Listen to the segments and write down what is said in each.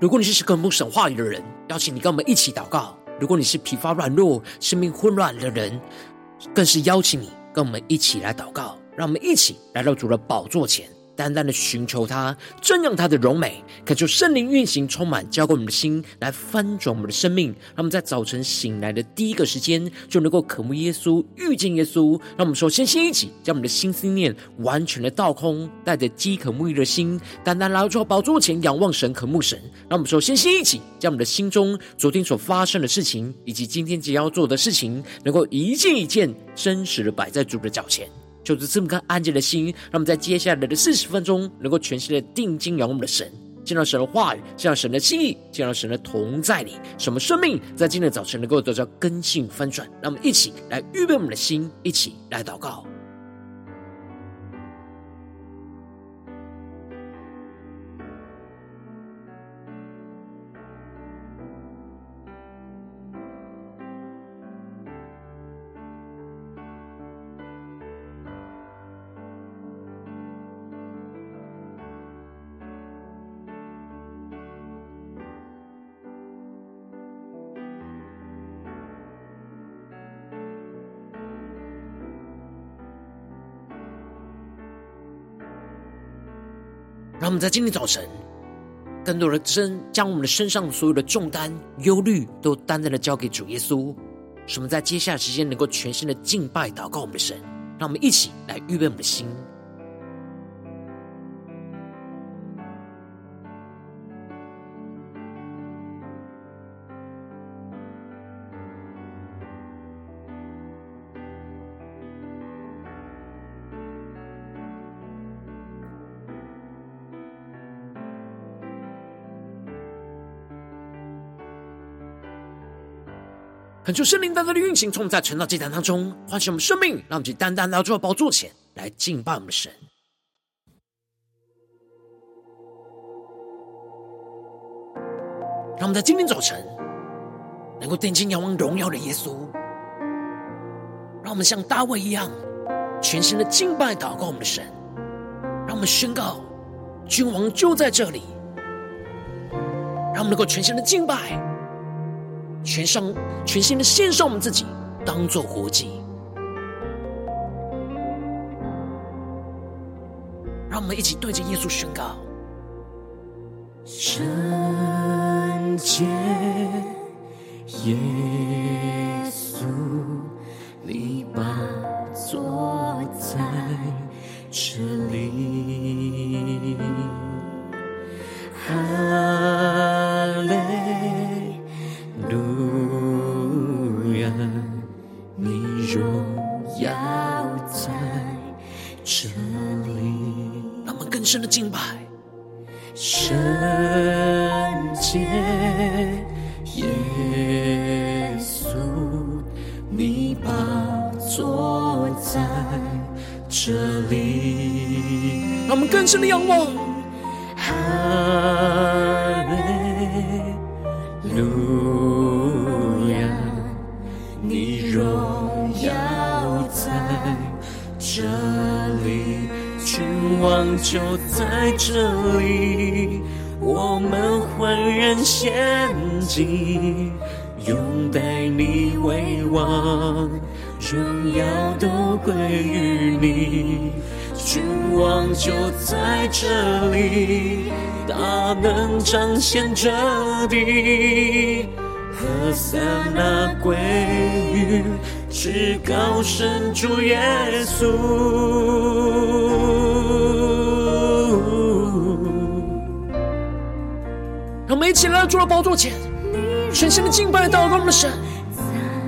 如果你是渴慕神话语的人，邀请你跟我们一起祷告；如果你是疲乏软弱、生命混乱的人，更是邀请你跟我们一起来祷告。让我们一起来到主的宝座前。单单的寻求他，瞻仰他的荣美，恳求圣灵运行，充满浇灌我们的心，来翻转我们的生命。让我们在早晨醒来的第一个时间，就能够渴慕耶稣，遇见耶稣。让我们说，先先一起将我们的心思念完全的倒空，带着饥渴沐浴的心，单单来到宝座前仰望神，渴慕神。让我们说，先先一起将我们的心中昨天所发生的事情，以及今天即将要做的事情，能够一件一件真实的摆在主的脚前。就是这么颗安静的心，让我们在接下来的四十分钟，能够全新的定睛仰望我们的神，见到神的话语，见到神的心意，见到神的同在里，什么生命在今天早晨能够得到根性翻转。让我们一起来预备我们的心，一起来祷告。让我们在今天早晨，更多的真将我们的身上所有的重担、忧虑，都单单的交给主耶稣，使我们在接下来时间能够全心的敬拜、祷告我们的神。让我们一起来预备我们的心。恳求圣灵单单的运行，从我们在晨祷祭坛当中唤醒我们生命，让我们去单单来到主的宝座前来敬拜我们的神。让我们在今天早晨能够定睛仰望荣耀的耶稣，让我们像大卫一样全心的敬拜祷告我们的神。让我们宣告，君王就在这里。让我们能够全心的敬拜。全上全心的献上我们自己，当做活祭，让我们一起对着耶稣宣告：圣洁耶稣，你把坐在这里。深的敬拜。圣洁耶稣，你把座在这里。让我们更深的仰望。哈利路亚，你荣耀在这里，君王就在这里，我们欢然仙境，拥戴你为王，荣耀都归于你。君王就在这里，大能彰显这地，何塞那归于至高神主耶稣。让我们一起来到主的宝座前，全心的敬拜祷告我们的神，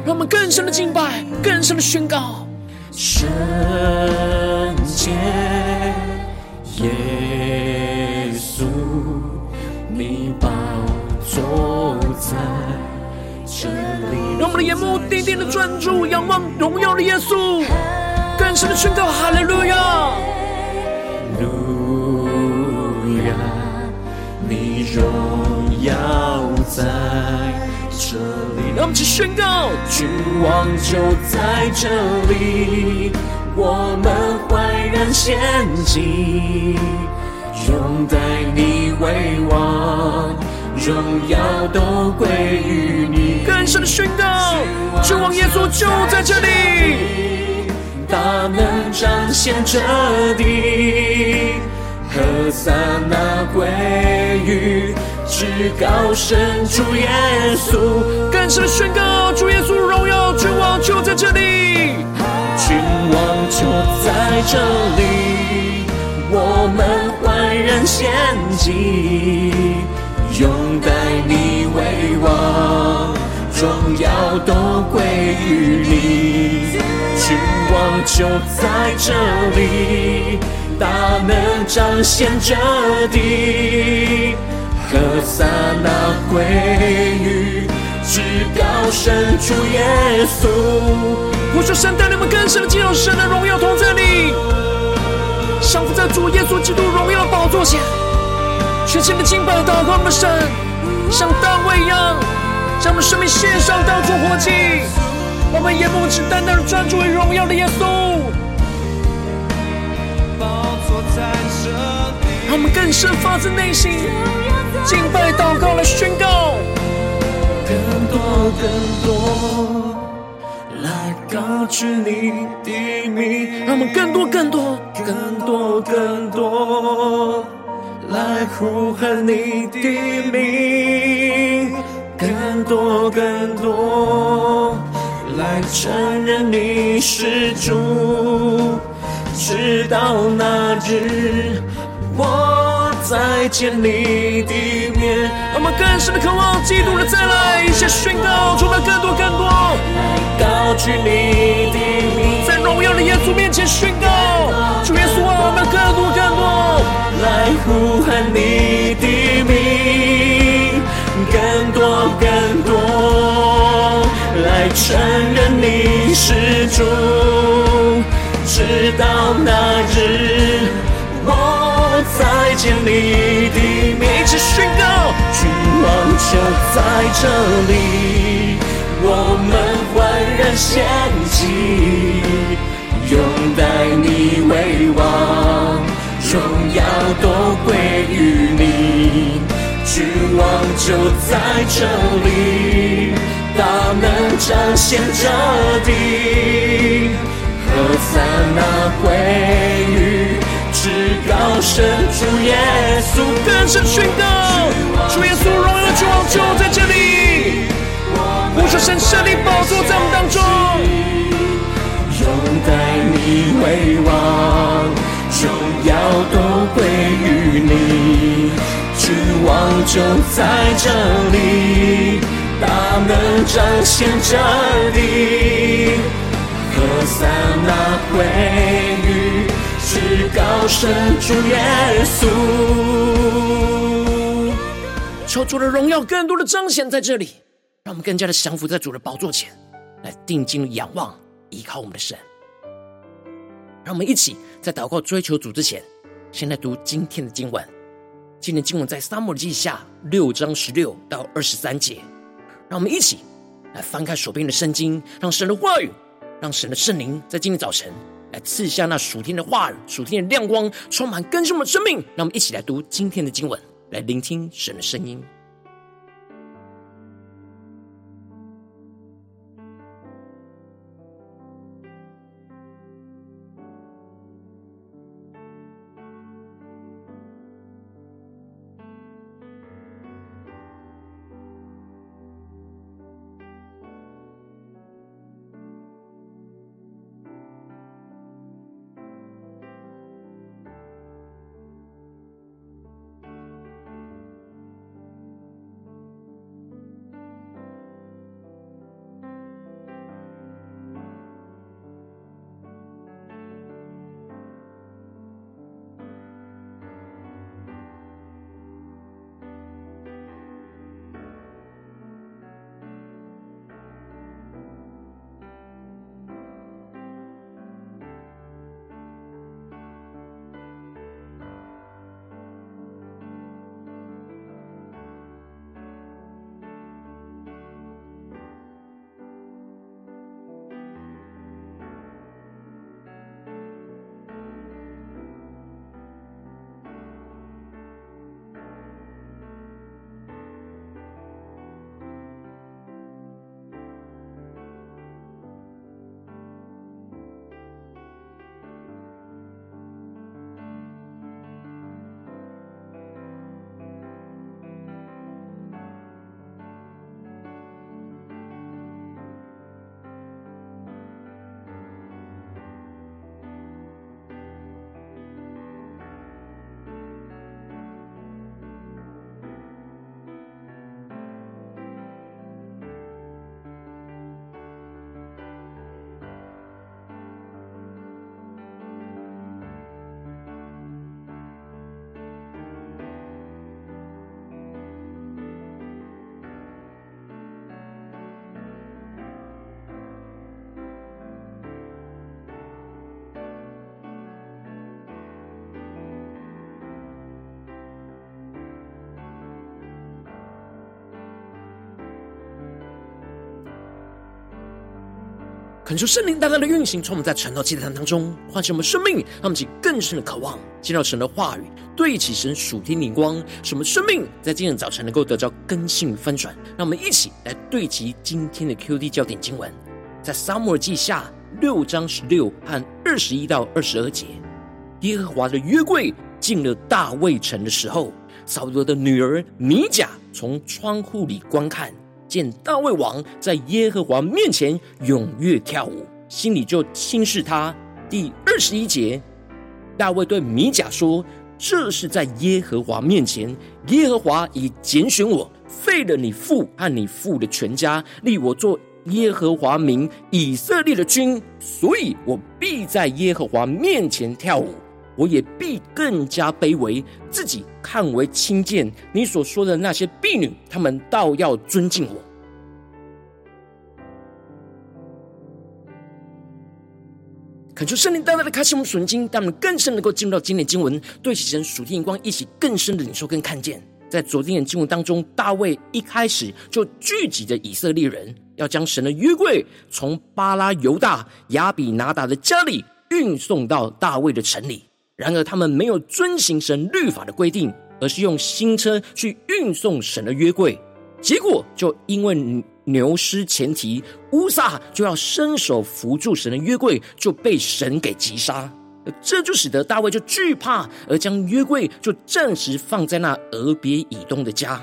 让我们更深的敬拜，更深的宣告。圣洁耶稣，你宝座在这里。让我们的眼目定定的专注，仰望荣耀的耶稣，更深的宣告：哈利路亚！路亚，你荣要在。这里，让我们一起宣告：君王就在这里，我们焕然献祭，拥戴你为王，荣耀都归于你。更深的宣告，君王耶稣就在这里，大能彰显彻底，何塞那归于至高神主耶稣。更深宣告，主耶稣荣耀，君王就在这里，君王就在这里，我们焕然献祭，拥戴你为王，荣耀都归于你。君王就在这里，大能彰显这地，何塞那归于至高神主耶稣。我说神带领我们更深的进入神的荣耀同在里，降服在主耶稣基督荣耀的宝座前，全心的敬拜祷告我们的神，像大卫一样，将我们生命献上当作活祭。我们眼目只单单的专注于荣耀的耶稣，让我们更深发自内心敬拜祷告来宣告，更多更多来高举你的名，让我们更多更多更多更多来呼喊你的名，更多更多。来承认你是主，直到那日我再见你的面。我们更深的渴望，基督的再来，一切宣告，充满更多更多，高举你的名，在荣耀的耶稣面前宣告，主耶稣啊，我们更多更多，来呼喊你的名，更多更多。来承认你是主，直到那日再见你的面。一起宣告，君王就在这里，我们焕然献祭，拥戴你为王，荣耀都归于你。君王就在这里。大能彰显这地，何塞那归于至高神主耶稣。更深宣告，主耶稣荣耀的君王就在这里。我说神设立宝座在我们当中，拥戴你为王，荣耀都归于你。君王就在这里。大能彰显这里，何塞那归于至高声主耶稣。求主的荣耀更多的彰显在这里，让我们更加的降服在主的宝座前，来定睛仰望依靠我们的神。让我们一起在祷告追求主之前，先来读今天的经文。今天经文在撒母耳记下六章十六到二十三节。让我们一起来翻开手边的圣经，让神的话语，让神的圣灵在今天早晨来赐下那属天的话语、属天的亮光，充满更新我们的生命。让我们一起来读今天的经文，来聆听神的声音。恳求圣灵大大的运行，从我们在传道祭坛当中唤醒我们生命，让我们起更深的渴望，见到神的话语，对齐神属天灵光，使我们生命在今天早晨能够得到更新翻转。让我们一起来对齐今天的 QD 焦点经文，在撒母耳记下六章十六和二十一到二十二节，耶和华的约柜进了大卫城的时候，扫罗的女儿米甲从窗户里观看。见大卫王在耶和华面前踊跃跳舞，心里就轻视他。第二十一节，大卫对米甲说：“这是在耶和华面前，耶和华已拣选我，废了你父和你父的全家，立我做耶和华名以色列的君，所以我必在耶和华面前跳舞。”我也必更加卑微，自己看为轻贱。你所说的那些婢女，她们倒要尊敬我。恳求圣灵大大的开启我们属灵经，让我们更深能够进入到今天的经文，对齐神属天眼光，一起更深的领受跟看见。在昨天的经文当中，大卫一开始就聚集着以色列人，要将神的约柜从巴拉犹大亚比拿达的家里运送到大卫的城里。然而，他们没有遵行神律法的规定，而是用新车去运送神的约柜，结果就因为牛失前蹄，乌撒就要伸手扶住神的约柜，就被神给击杀。这就使得大卫就惧怕，而将约柜就暂时放在那俄别以东的家。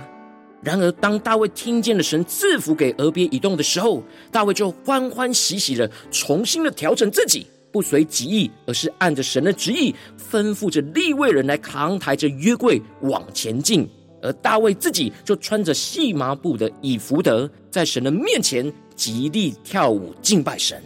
然而，当大卫听见了神赐福给俄别以东的时候，大卫就欢欢喜喜的重新的调整自己。不随己意，而是按着神的旨意，吩咐着利未人来扛抬着约柜往前进。而大卫自己就穿着细麻布的以弗得，在神的面前极力跳舞敬拜神。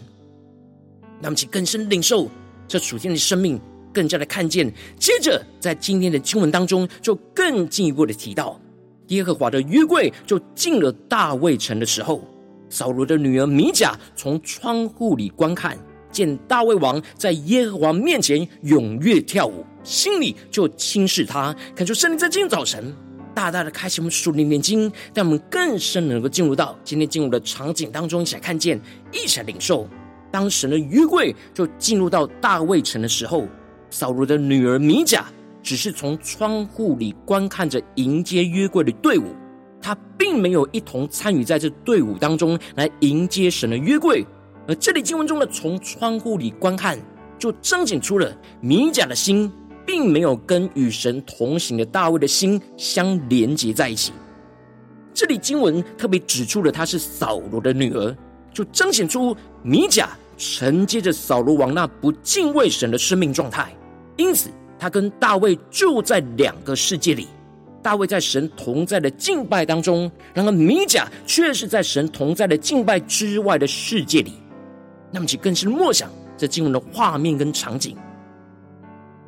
那么，请更深领受这属天的生命，更加的看见。接着，在今天的经文当中，就更进一步的提到，耶和华的约柜就进了大卫城的时候，扫罗的女儿米甲从窗户里观看。见大卫王在耶和华面前踊跃跳舞，心里就轻视他。恳求圣灵在今天早晨大大的开启我们属灵眼睛，让我们更深能够进入到今天进入的场景当中，一起来看见，一起来领受。当神的约柜就进入到大卫城的时候，扫罗的女儿米甲只是从窗户里观看着迎接约柜的队伍，她并没有一同参与在这队伍当中来迎接神的约柜。而这里经文中的从窗户里观看，就彰显出了米甲的心，并没有跟与神同行的大卫的心相连接在一起。这里经文特别指出了她是扫罗的女儿，就彰显出米甲承接着扫罗王那不敬畏神的生命状态。因此，他跟大卫住在两个世界里。大卫在神同在的敬拜当中，然而米甲却是在神同在的敬拜之外的世界里。那么，其更是默想这经文的画面跟场景。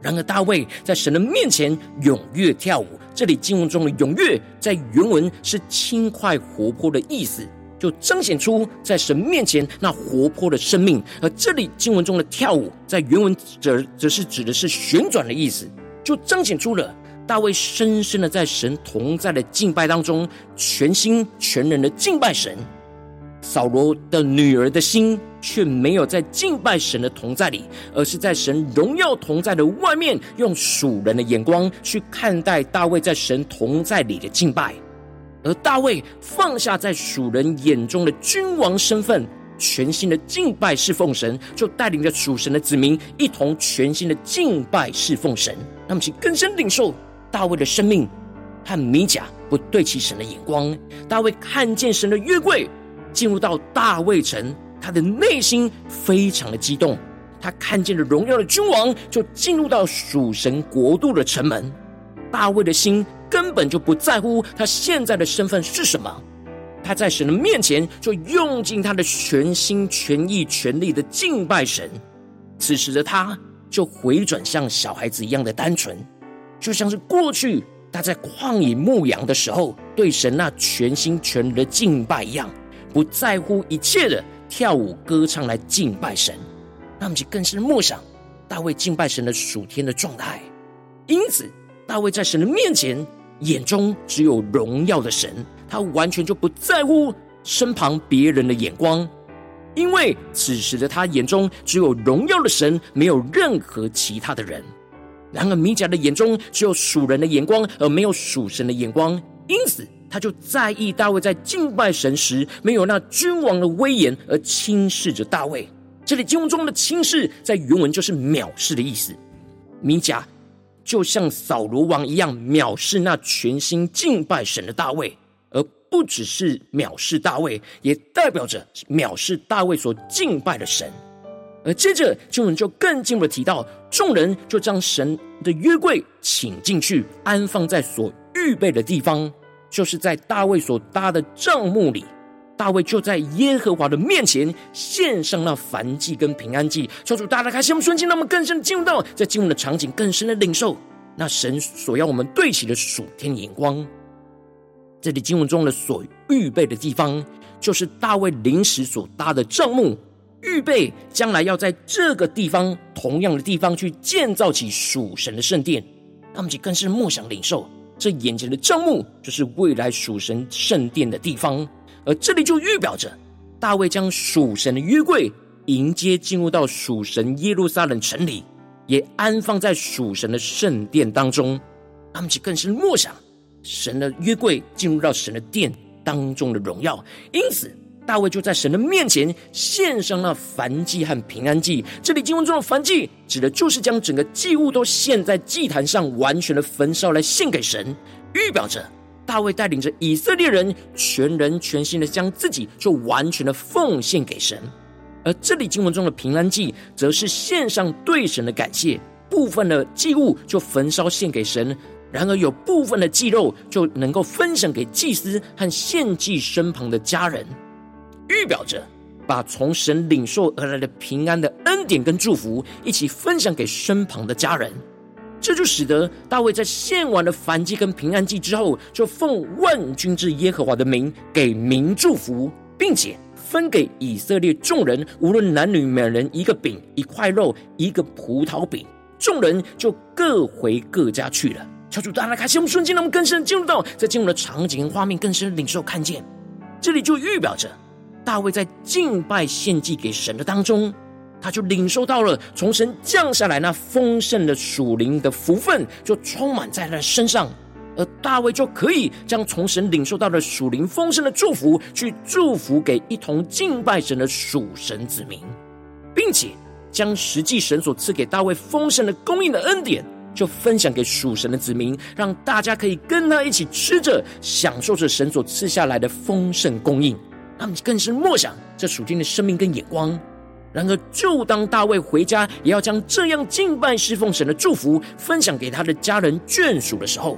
然而，大卫在神的面前踊跃跳舞。这里经文中的“踊跃”在原文是轻快活泼的意思，就彰显出在神面前那活泼的生命。而这里经文中的“跳舞”在原文则则是指的是旋转的意思，就彰显出了大卫深深的在神同在的敬拜当中，全心全人的敬拜神。扫罗的女儿的心却没有在敬拜神的同在里，而是在神荣耀同在的外面，用属人的眼光去看待大卫在神同在里的敬拜。而大卫放下在属人眼中的君王身份，全新的敬拜侍奉神，就带领着属神的子民一同全新的敬拜侍奉神。那么，请更深领受大卫的生命和米甲不对齐神的眼光。大卫看见神的约柜。进入到大卫城，他的内心非常的激动。他看见了荣耀的君王，就进入到属神国度的城门。大卫的心根本就不在乎他现在的身份是什么，他在神的面前就用尽他的全心全意全力的敬拜神。此时的他就回转像小孩子一样的单纯，就像是过去他在旷野牧羊的时候对神那全心全意的敬拜一样。不在乎一切的跳舞歌唱来敬拜神，那么就更是默想大卫敬拜神的属天的状态。因此，大卫在神的面前，眼中只有荣耀的神，他完全就不在乎身旁别人的眼光。因为此时的他眼中只有荣耀的神，没有任何其他的人。然而米甲的眼中只有属人的眼光，而没有属神的眼光，因此他就在意大卫在敬拜神时没有那君王的威严，而轻视着大卫。这里经文中的轻视，在原文就是藐视的意思。米甲就像扫罗王一样藐视那全心敬拜神的大卫，而不只是藐视大卫，也代表着藐视大卫所敬拜的神。而接着经文就更进一步提到，众人就将神的约柜请进去，安放在所预备的地方，就是在大卫所搭的帐幕里。大卫就在耶和华的面前献上那燔祭跟平安祭，求主大大开心我们顺境，让我们更深进入到在经文的场景，更深的领受那神所要我们对齐的属天眼光。这里经文中的所预备的地方，就是大卫临时所搭的帐幕，预备将来要在这个地方同样的地方去建造起属神的圣殿。他们就更是默想领受这眼前的帐幕，就是未来属神圣殿的地方。而这里就预表着大卫将属神的约柜迎接进入到属神耶路撒冷城里，也安放在属神的圣殿当中。他们就更是默想神的约柜进入到神的殿当中的荣耀。因此，大卫就在神的面前献上那燔祭和平安祭。这里经文中的燔祭，指的就是将整个祭物都献在祭坛上，完全的焚烧来献给神，预表着。大卫带领着以色列人，全人全心的将自己就完全的奉献给神。而这里经文中的平安祭，则是献上对神的感谢。部分的祭物就焚烧献给神，然而有部分的祭肉就能够分享给祭司和献祭身旁的家人，预表着把从神领受而来的平安的恩典跟祝福，一起分享给身旁的家人。这就使得大卫在献完了燔祭跟平安祭之后，就奉万军之耶和华的名给民祝福，并且分给以色列众人，无论男女，每人一个饼、一块肉、一个葡萄饼，众人就各回各家去了。求主大大开启我们瞬间，让我们更深进入到在进入的场景画面，更深领受看见。这里就预表着大卫在敬拜献祭给神的当中。他就领受到了从神降下来那丰盛的属灵的福分，就充满在他的身上，而大卫就可以将从神领受到的属灵丰盛的祝福，去祝福给一同敬拜神的属神子民，并且将实际神所赐给大卫丰盛的供应的恩典，就分享给属神的子民，让大家可以跟他一起吃着，享受着神所赐下来的丰盛供应。他们更是默想这属天的生命跟眼光。然而，就当大卫回家，也要将这样敬拜侍奉神的祝福分享给他的家人眷属的时候，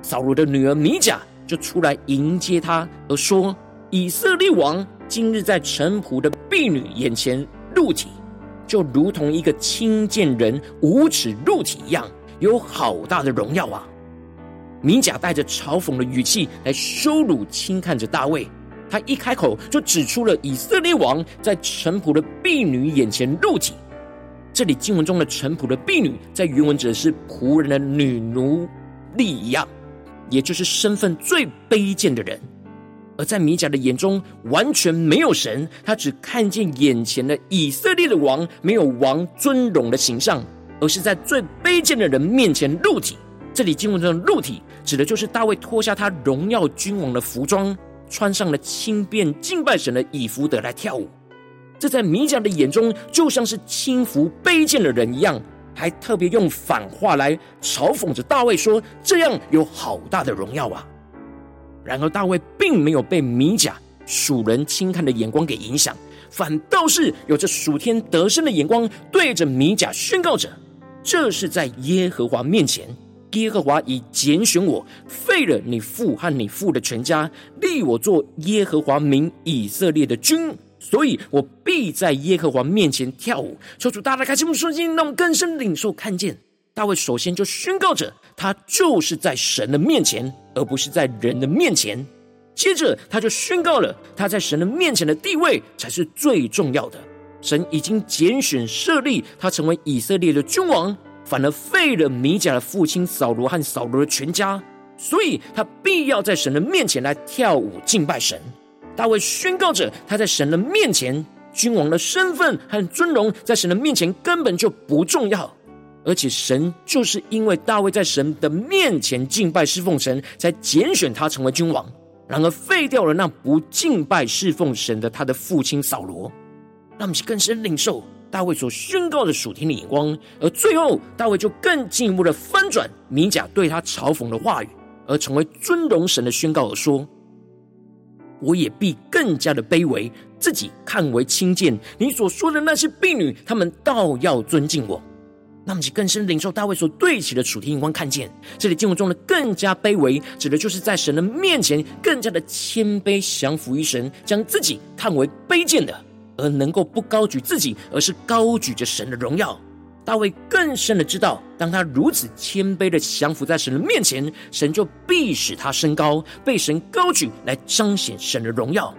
扫罗的女儿米甲就出来迎接他，而说：“以色列王今日在臣仆的婢女眼前露体，就如同一个轻贱人无耻露体一样，有好大的荣耀啊！”米甲带着嘲讽的语气来羞辱轻看着大卫。他一开口就指出了以色列王在臣仆的婢女眼前露体。这里经文中的臣仆的婢女，在原文指的是仆人的女奴隶一样，也就是身份最卑贱的人。而在米甲的眼中，完全没有神，他只看见眼前的以色列的王没有王尊荣的形象，而是在最卑贱的人面前露体。这里经文中的露体，指的就是大卫脱下他荣耀君王的服装。穿上了轻便敬拜神的以福德来跳舞，这在米甲的眼中就像是轻浮卑贱的人一样，还特别用反话来嘲讽着大卫说：“这样有好大的荣耀啊！”然而大卫并没有被米甲属人轻看的眼光给影响，反倒是有着属天得胜的眼光，对着米甲宣告着：“这是在耶和华面前。”耶和华已拣选我，废了你父和你父的全家，立我做耶和华名以色列的君，所以我必在耶和华面前跳舞。求主大大开心我们的心，让我们更深领受看见。大卫首先就宣告着，他就是在神的面前，而不是在人的面前。接着他就宣告了，他在神的面前的地位才是最重要的。神已经拣选设立他成为以色列的君王。反而废了米甲的父亲扫罗和扫罗的全家，所以他必要在神的面前来跳舞敬拜神。大卫宣告着他在神的面前君王的身份和尊荣在神的面前根本就不重要，而且神就是因为大卫在神的面前敬拜侍奉神，才拣选他成为君王。然而废掉了那不敬拜侍奉神的他的父亲扫罗，让我们更深领受。大卫所宣告的属天的眼光。而最后，大卫就更进一步的翻转米甲对他嘲讽的话语，而成为尊荣神的宣告而说：“我也必更加的卑微，自己看为轻贱。你所说的那些婢女，他们倒要尊敬我。”那么，其更深领受大卫所对齐的属天眼光，看见这里经文中的更加卑微，指的就是在神的面前更加的谦卑，降服于神，将自己看为卑贱的，而能够不高举自己，而是高举着神的荣耀。大卫更深的知道，当他如此谦卑的降服在神的面前，神就必使他升高，被神高举来彰显神的荣耀。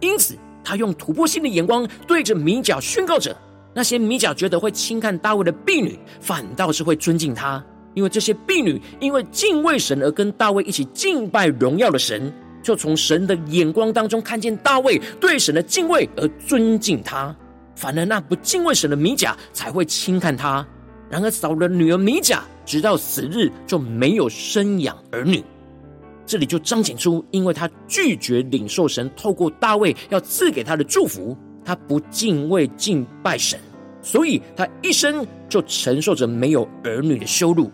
因此，他用突破性的眼光对着米甲宣告着。那些米甲觉得会轻看大卫的婢女，反倒是会尊敬他，因为这些婢女因为敬畏神而跟大卫一起敬拜荣耀的神，就从神的眼光当中看见大卫对神的敬畏而尊敬他。反而那不敬畏神的米甲才会轻看他。然而扫罗的女儿米甲直到死日就没有生养儿女。这里就彰显出，因为他拒绝领受神透过大卫要赐给他的祝福。他不敬畏敬拜神，所以他一生就承受着没有儿女的羞辱。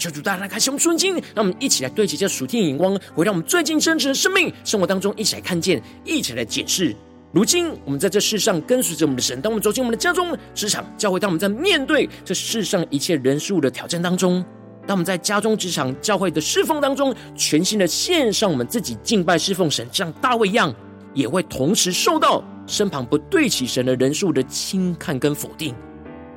求主大家来开启我们经，让我们一起来对齐这属天的眼光，回到我们最近真实的生命生活当中，一起来看见，一起来检视。如今我们在这世上跟随着我们的神，当我们走进我们的家中、职场、教会，当我们在面对这世上一切人事物的挑战当中，当我们在家中、职场、教会的侍奉当中，全心的献上我们自己敬拜侍奉神，像大卫一样，也会同时受到。身旁不对齐神的人数的轻看跟否定，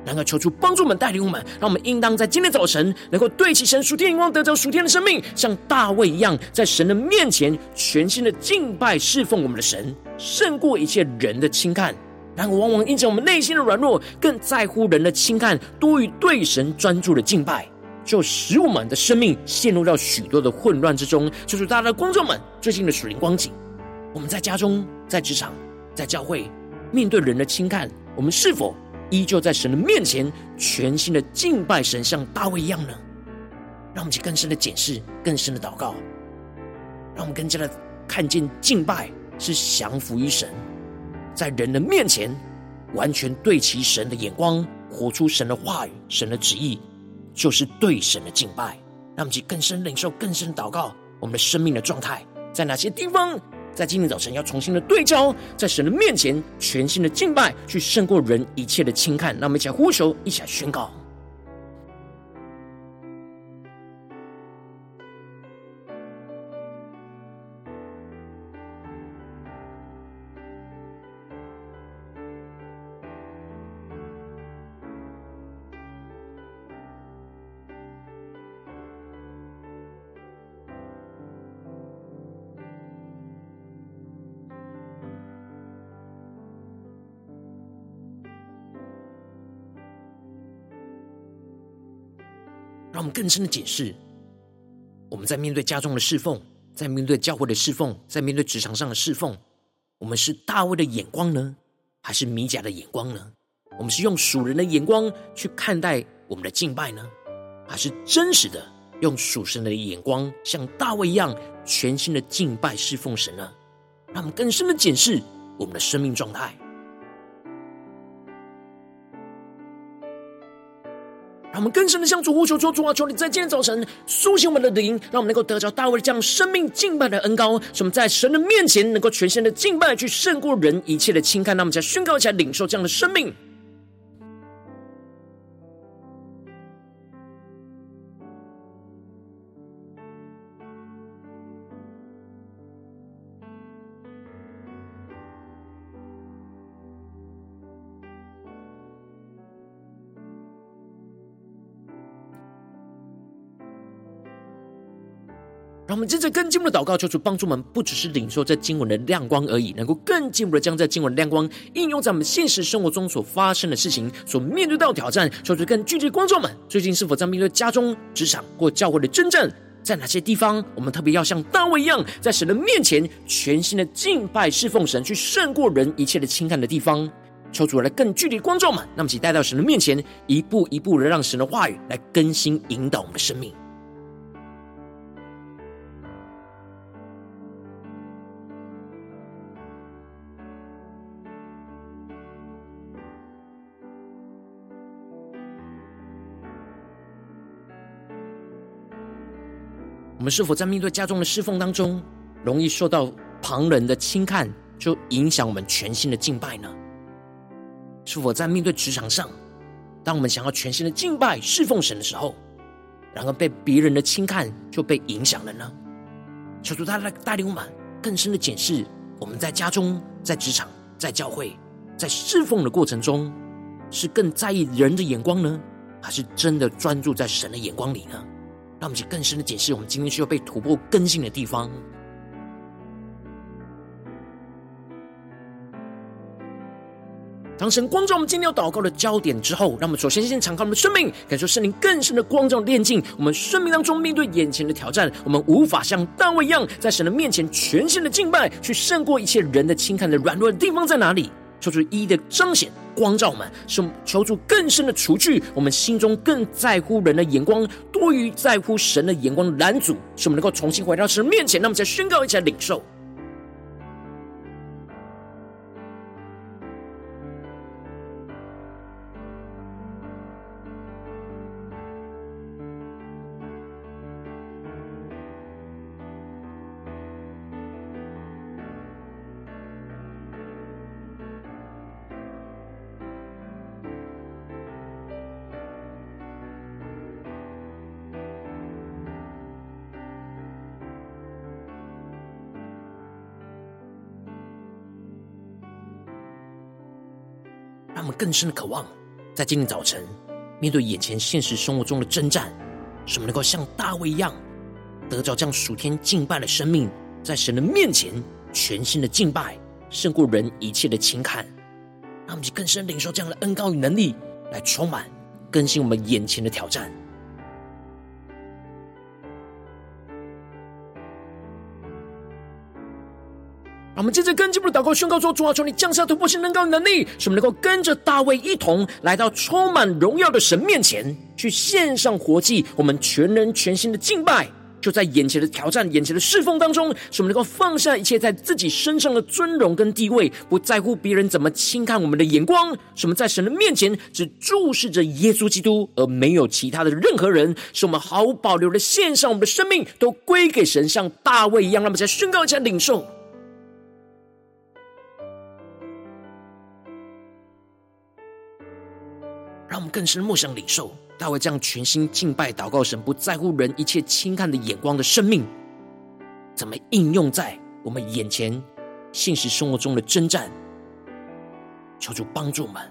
然而求主帮助我们带领我们，让我们应当在今天早晨能够对齐神属天眼光，得着属天的生命，像大卫一样，在神的面前全心的敬拜侍奉我们的神，胜过一切人的轻看。然而往往因着我们内心的软弱，更在乎人的轻看，多于对神专注的敬拜，就使我们的生命陷入到许多的混乱之中。求主大家的观众们最近的属灵光景，我们在家中，在职场。在教会面对人的轻看，我们是否依旧在神的面前全新的敬拜神，像大卫一样呢？让我们去更深的检视，更深的祷告，让我们更加的看见敬拜是降服于神，在人的面前完全对齐神的眼光，活出神的话语、神的旨意，就是对神的敬拜。让我们去更深领受、更深祷告，我们的生命的状态在哪些地方？在今天早晨，要重新的对照，在神的面前全新的敬拜，去胜过人一切的轻看。那我们一起来呼求，一起来宣告。更深的解释，我们在面对家中的侍奉，在面对教会的侍奉，在面对职场上的侍奉，我们是大卫的眼光呢，还是米甲的眼光呢？我们是用属人的眼光去看待我们的敬拜呢，还是真实的用属神的眼光，像大卫一样全新的敬拜侍奉神呢？让我们更深的检视我们的生命状态。让我们更深的向主呼求，说：“主啊，求你在今天早晨苏醒我们的灵，让我们能够得着大卫这样生命敬拜的恩高，使我们在神的面前能够全心的敬拜，去胜过人一切的轻看。让我们再宣告一下，领受这样的生命。”我们接着更进一步的祷告，求主帮助我们，不只是领受这经文的亮光而已，能够更进一步的将这经文的亮光应用在我们现实生活中所发生的事情、所面对到的挑战。求主更具体的光照们，最近是否在面对家中、职场或教会的征战，在哪些地方，我们特别要像大卫一样，在神的面前全心的敬拜侍奉神，去胜过人一切的轻看的地方。求主来更具体的光照们，那么请带到神的面前，一步一步的让神的话语来更新引导我们的生命。我们是否在面对家中的侍奉当中，容易受到旁人的轻看，就影响我们全心的敬拜呢？是否在面对职场上，当我们想要全心的敬拜侍奉神的时候，然而被别人的轻看就被影响了呢？求主他来带领我们更深的检视，我们在家中、在职场、在教会、在侍奉的过程中，是更在意人的眼光呢，还是真的专注在神的眼光里呢？让我们去更深的解释，我们今天需要被突破更新的地方。当神光照我们今天要祷告的焦点之后，让我们首先先敞开我们的生命，感受圣灵更深的光照炼净我们生命当中面对眼前的挑战。我们无法像大卫一样，在神的面前全心的敬拜，去胜过一切人的轻看的软弱的地方在哪里？求主一一的彰显光照我们，使我们求主更深的除去我们心中更在乎人的眼光，过于在乎神的眼光的拦阻，使我们能够重新回到神面前。那么，再宣告一下领受。更深的渴望，在今天早晨面对眼前现实生活中的征战，我们能够像大卫一样，得着这样属天敬拜的生命，在神的面前全新的敬拜，胜过人一切的轻看。让我们去更深领受这样的恩膏与能力，来充满更新我们眼前的挑战。我们接着跟进我们的祷告宣告说：主啊，求你降下突破性能高的能力，使我们能够跟着大卫一同来到充满荣耀的神面前，去献上活祭。我们全人全心的敬拜，就在眼前的挑战、眼前的侍奉当中，使我们能够放下一切在自己身上的尊荣跟地位，不在乎别人怎么轻看我们的眼光。使我们在神的面前只注视着耶稣基督，而没有其他的任何人。使我们毫无保留的献上我们的生命，都归给神，像大卫一样。让我们再宣告一下领受。让我们更深默想领受大卫这样全心敬拜祷告神，不在乎人一切轻看的眼光的生命，怎么应用在我们眼前现实生活中的征战？求主帮助我们，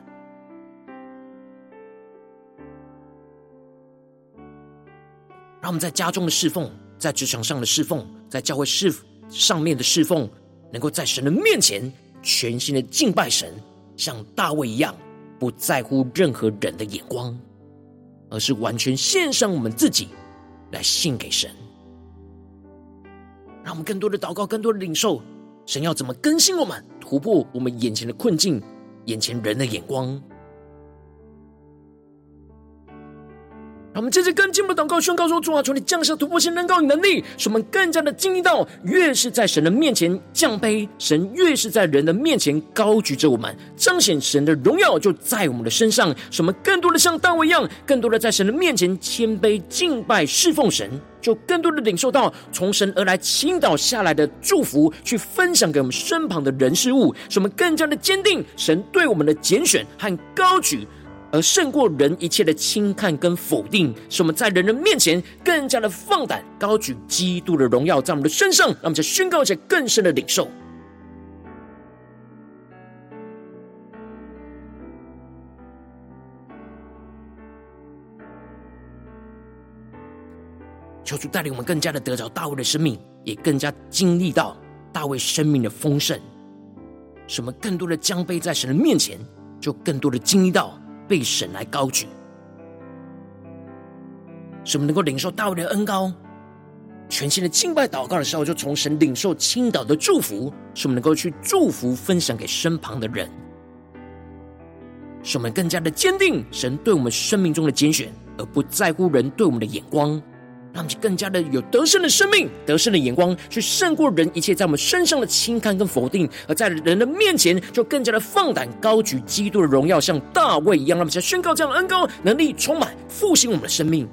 让我们在家中的侍奉，在职场上的侍奉，在教会侍上面的侍奉，能够在神的面前全心的敬拜神，像大卫一样。不在乎任何人的眼光，而是完全献上我们自己来献给神。让我们更多的祷告，更多的领受神要怎么更新我们，突破我们眼前的困境，眼前人的眼光。我们接着跟进我们的祷告宣告说：主啊，求你降下突破性能高与能力，使我们更加的经历到，越是在神的面前降卑，神越是在人的面前高举着我们，彰显神的荣耀就在我们的身上，使我们更多的像大卫一样，更多的在神的面前谦卑敬拜侍奉神，就更多的领受到从神而来倾倒下来的祝福，去分享给我们身旁的人事物，使我们更加的坚定神对我们的拣选和高举。而胜过人一切的轻看跟否定，使我们在人人面前更加的放胆高举基督的荣耀在我们的身上，让我们在宣告着更深的领受。求主带领我们更加的得着大卫的生命，也更加经历到大卫生命的丰盛，使我们更多的降卑在神的面前，就更多的经历到。被神来高举，使我们能够领受大卫的恩高，全新的敬拜祷告的时候，就从神领受倾倒的祝福，使我们能够去祝福分享给身旁的人，使我们更加的坚定神对我们生命中的拣选，而不在乎人对我们的眼光。让我们更加的有得胜的生命，得胜的眼光，去胜过人一切在我们身上的轻看跟否定，而在人的面前就更加的放胆高举基督的荣耀，像大卫一样，让我们宣告这样的恩膏能力充满复兴我们的生命。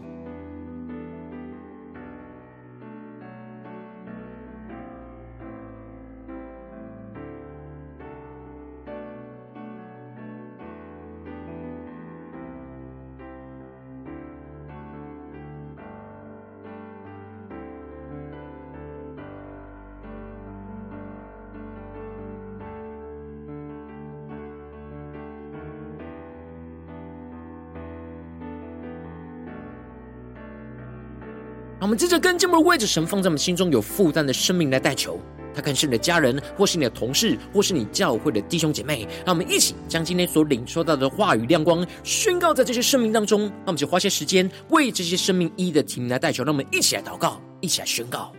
我们接着跟进步的位置，神放在我们心中有负担的生命来代求。他可能是你的家人，或是你的同事，或是你教会的弟兄姐妹。让我们一起将今天所领受到的话语亮光宣告在这些生命当中。那我们就花些时间为这些生命一一的提名来代求。让我们一起来祷告，一起来宣告。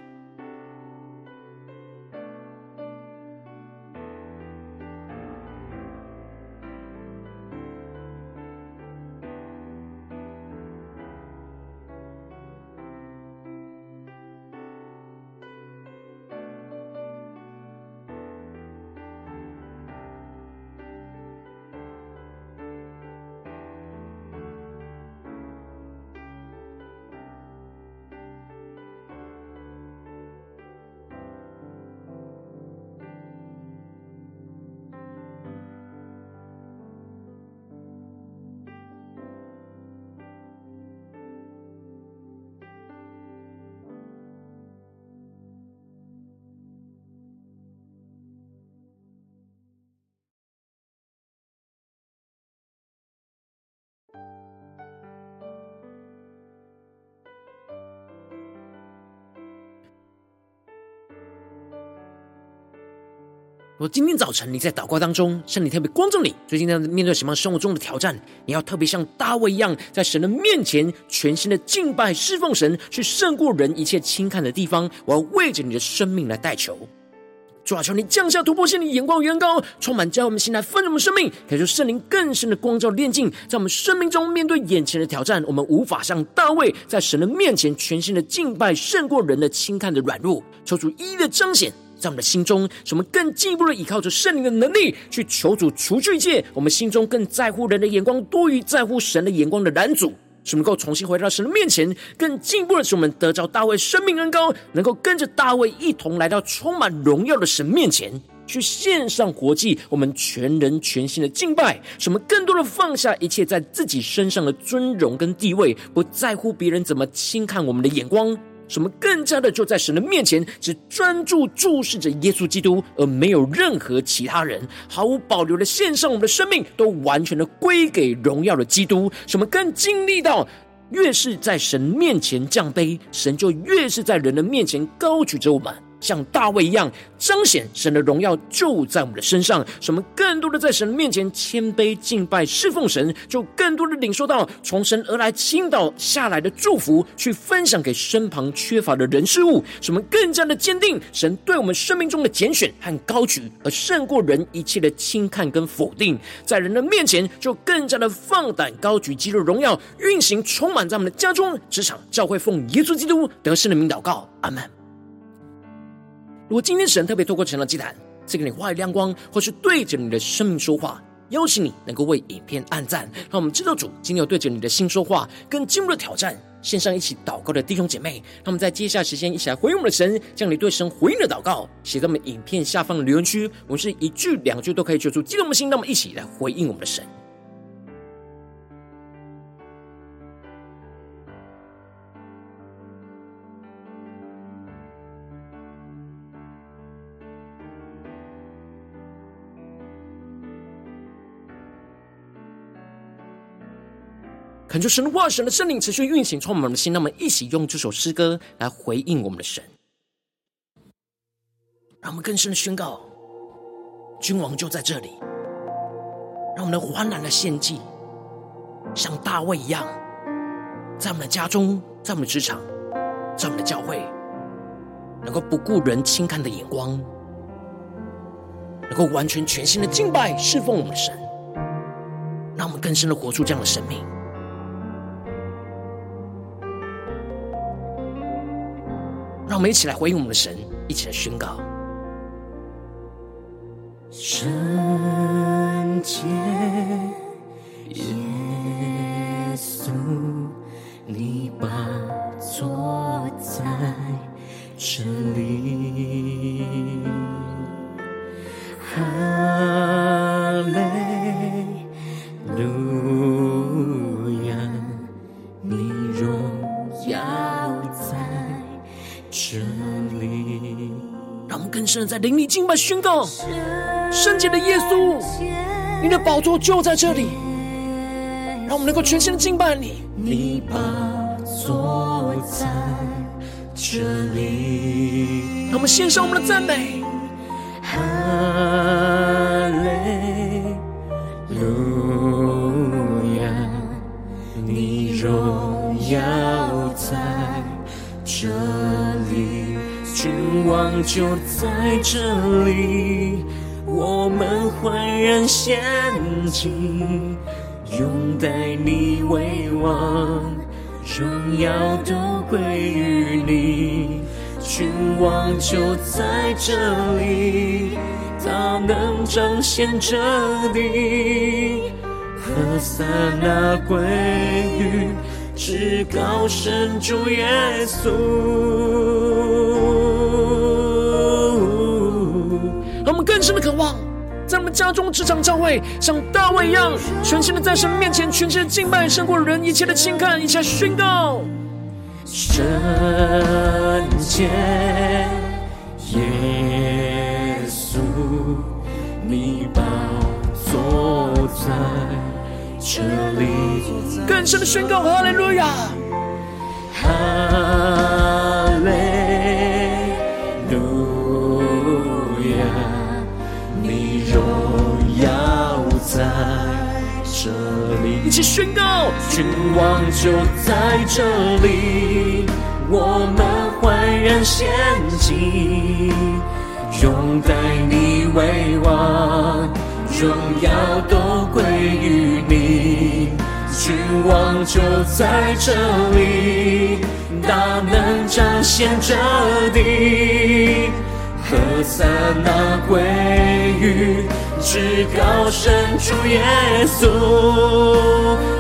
我今天早晨你在祷告当中，圣灵特别光照你，最近在面对什么生活中的挑战，你要特别像大卫一样，在神的面前全心的敬拜侍奉神，去胜过人一切轻看的地方。我要为着你的生命来代求，主啊，求你降下突破性的眼光远高，充满将我们心来丰盛我们生命，感受圣灵更深的光照的炼净，在我们生命中面对眼前的挑战，我们无法像大卫在神的面前全心的敬拜，胜过人的轻看的软弱，求主一一的彰显。在我们的心中，使我们更进一步的依靠着圣灵的能力，去求主除去一切我们心中更在乎人的眼光多于在乎神的眼光的拦阻，使我们能够重新回到神的面前，更进一步的使我们得着大卫生命恩膏，能够跟着大卫一同来到充满荣耀的神面前，去献上活祭，我们全人全心的敬拜，使我们更多的放下一切在自己身上的尊荣跟地位，不在乎别人怎么轻看我们的眼光。什么更加的就在神的面前，只专注注视着耶稣基督，而没有任何其他人，毫无保留的献上我们的生命，都完全的归给荣耀的基督。什么更经历到，越是在神面前降卑，神就越是在人的面前高举着我们。像大卫一样彰显神的荣耀就在我们的身上，使我们更多的在神面前谦卑敬拜侍奉神，就更多的领受到从神而来倾倒下来的祝福，去分享给身旁缺乏的人事物，使我们更加的坚定神对我们生命中的拣选和高举，而胜过人一切的轻看跟否定，在人的面前就更加的放胆高举基督荣耀运行，充满在我们的家中、职场、教会，奉耶稣基督得胜的名祷告，阿门。如果今天神特别透过成了祭坛赐给你话语亮光，或是对着你的生命说话，邀请你能够为影片按赞，让我们知道主今天有对着你的心说话，更进一步的挑战。线上一起祷告的弟兄姐妹，让我们在接下来时间一起来回应我们的神，将你对神回应的祷告写在我们影片下方的留言区，我们是一句两句都可以说出激动的心，那么一起来回应我们的神。恳求神的话，神的圣灵持续运行，充满我们的心。那么，一起用这首诗歌来回应我们的神，让我们更深的宣告：君王就在这里。让我们的欢然的献祭，像大卫一样，在我们的家中，在我们的职场，在我们的教会，能够不顾人轻看的眼光，能够完全全心的敬拜侍奉我们的神，让我们更深的活出这样的生命。让我们一起来回应我们的神，一起来宣告：圣洁耶稣，你把座在这里，哈里。让我们更深的在灵里敬拜宣告：圣洁的耶稣，你的宝座就在这里，让我们能够全心的敬拜你。你宝座在这里，让我们献上我们的赞美。哈君王就在这里，我们焕然仙境，拥戴你为王，荣耀都归于你。君王就在这里，他能彰显这里。何塞那归于至高神主耶稣。们更深的渴望，在我们家中、职场、教会，像大卫一样，全心的在神面前，全心的敬拜，胜过人一切的轻看，一切宣告。圣洁耶稣，你宝座在这里。更深的宣告：哈利路亚，这里。一起宣告：君王就在这里，我们焕然献祭，拥戴你为王，荣耀都归于你。君王就在这里，大能彰显这地，何塞那归于至高神主耶稣。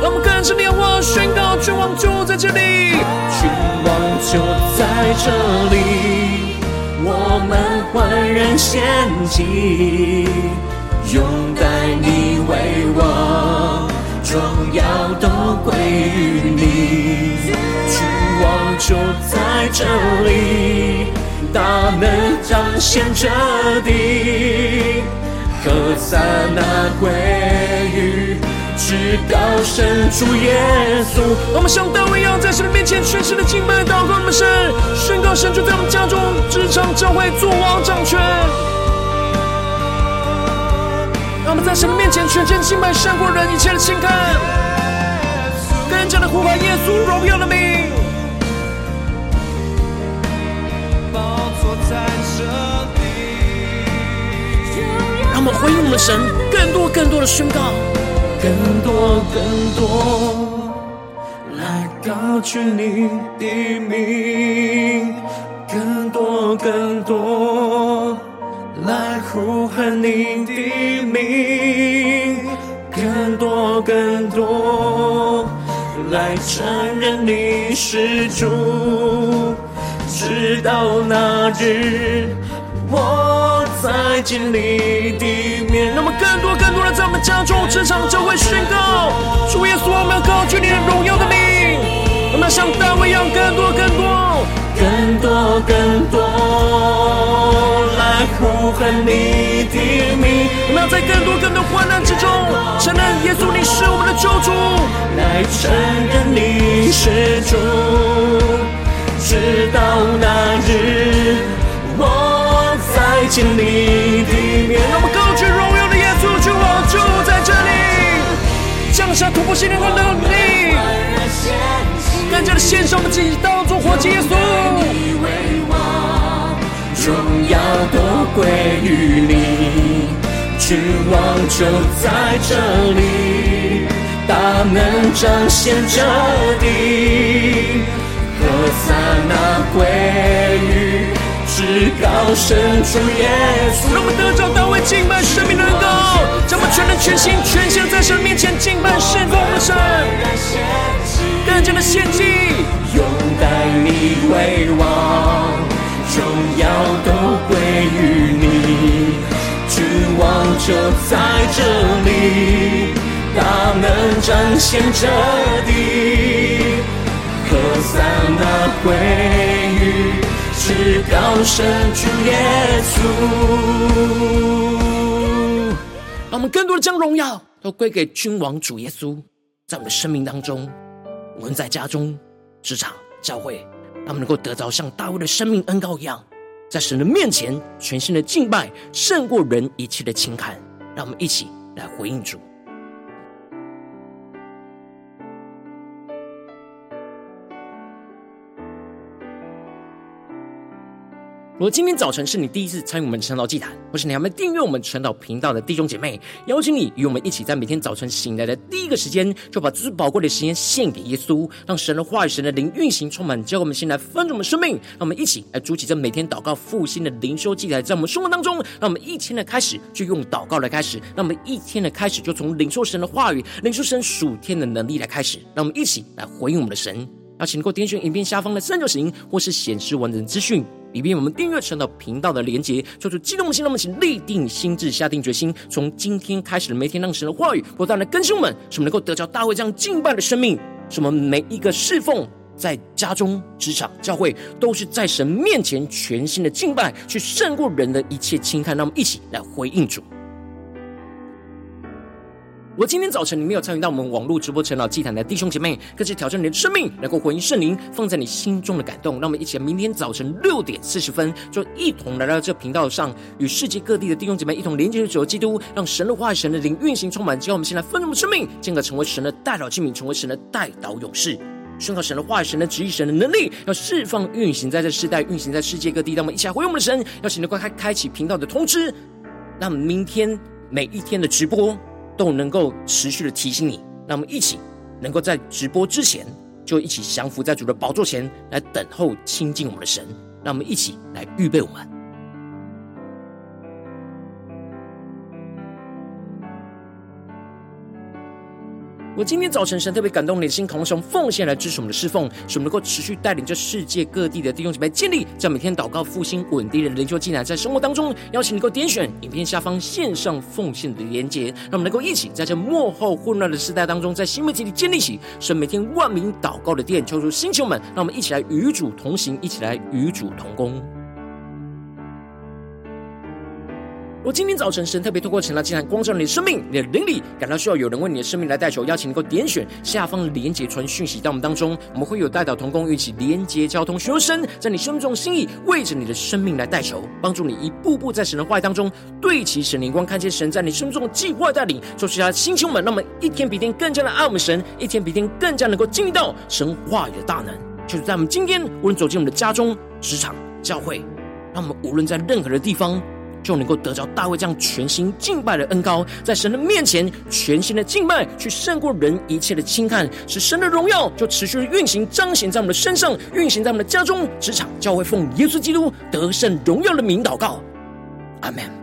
让我们更深的仰望宣告：君王就在这里，君王就在这里，我们焕然献祭，拥戴你为王，荣耀都归于你。君王就在这里，大能彰显这地。何塞那归于至高神主耶稣。我们像大卫一样，在神的面前全心的敬拜祷告，我们神宣告神就在我们家中、职场、教会作王掌权。让我们在神的面前全心敬拜，胜过人一切的轻看，更加的呼唤耶稣荣耀的名。宝座在这里。让我们回应我们神，更多更多的宣告，更多更多来高举你的名，更多更多来呼喊你的名，更多更多来承认你是主，直到那日我。在经历的面，那么更多更多的在我们家中、职场、教会宣告，主耶稣，我们要高举你的荣耀的名，我们要像大卫一样，更多更多，更多更多来呼喊你的名，我们要在更多更多患难之中，承认耶稣你是我们的救主，来承认你是主，直到那日我。在经历的面，让我们高举荣耀的耶稣，君王就在这里，降下突破性的能力，更加的献上我们自己，当作活祭耶稣。荣耀都归于你，君王就在这里，大能彰显着地，何塞那归于至高神主耶稣。让我们得着大卫敬拜生命的恩膏，将我们全人全心全心在神面前敬拜侍奉的神，更加的献祭，拥戴你为王。荣耀都归于你，君王就在这里，大能彰显着地，何塞那归于至高神主耶稣。让我们更多的将荣耀都归给君王主耶稣，在我们的生命当中，无论在家中、职场、教会。让我们能够得到像大卫的生命恩膏一样，在神的面前全新的敬拜，胜过人一切的轻看。让我们一起来回应主。如果今天早晨是你第一次参与我们晨祷祭坛，或是你还没订阅我们晨祷频道的弟兄姐妹，邀请你与我们一起在每天早晨醒来的第一个时间，就把最宝贵的时间献给耶稣，让神的话语、神的灵运行充满，教会我们先来分盛我们生命。让我们一起来筑起这每天祷告复兴的灵修祭坛，在我们生活当中，让我们一天的开始就用祷告来开始，让我们一天的开始就从领受神的话语、领受神属天的能力来开始。让我们一起来回应我们的神。邀请你能够点选影片下方的三角形，或是显示完整资讯。里边我们订阅神的频道的连接，做出激动的心，那么请立定心智，下定决心，从今天开始每天，让神的话语不断的更新我们，使我们能够得着大卫这样敬拜的生命，使我们每一个侍奉在家中、职场、教会，都是在神面前全新的敬拜，去胜过人的一切轻看。让我们一起来回应主。我今天早晨你没有参与到我们网络直播晨祷祭坛的弟兄姐妹，更是挑战你的生命，能够回应圣灵放在你心中的感动。让我们一起，明天早晨六点四十分，就一同来到这频道上，与世界各地的弟兄姐妹一同连接的基督，让神的话语、神的灵运行充满。只要我们先来分盛生命，进而成为神的代祷器皿，成为神的代祷勇士，宣告神的话语、神的旨意、神的能力，要释放运行在这世代，运行在世界各地。让我们一起来回应我们的神，要请你快开开启频道的通知，让我们明天每一天的直播。都能够持续的提醒你，让我们一起能够在直播之前就一起降服在主的宝座前来等候亲近我们的神，让我们一起来预备我们。我今天早晨，神特别感动你的心，同时用奉献来支持我们的侍奉，使我们能够持续带领着世界各地的弟兄姐妹建立这样每天祷告复兴稳定的灵修进来，在生活当中，邀请你能够点选影片下方线上奉献的连结，让我们能够一起在这幕后混乱的时代当中，在新媒体里建立起神每天万名祷告的殿，求主星球们，让我们一起来与主同行，一起来与主同工。我今天早晨，神特别透过晨祷祭坛光照你的生命，你的灵里感到需要有人为你的生命来代求，邀请你能够点选下方的连结传讯息到我们当中，我们会有代祷同工一起连结交通，学生在你生命中的心意，为着你的生命来代求，帮助你一步步在神的话语当中对齐神灵光，看见神在你生命中的计划带领，就是他心胸们，让我们一天比一天更加的爱我们神，一天比一天更加能够经历到神话语的大能，就是在我们今天无论走进我们的家中、职场、教会，让我们无论在任何的地方。就能够得着大卫这样全心敬拜的恩高，在神的面前全心的敬拜，去胜过人一切的轻看，使神的荣耀就持续运行彰显在我们的身上，运行在我们的家中、职场、教会，奉耶稣基督得胜荣耀的名祷告，阿门。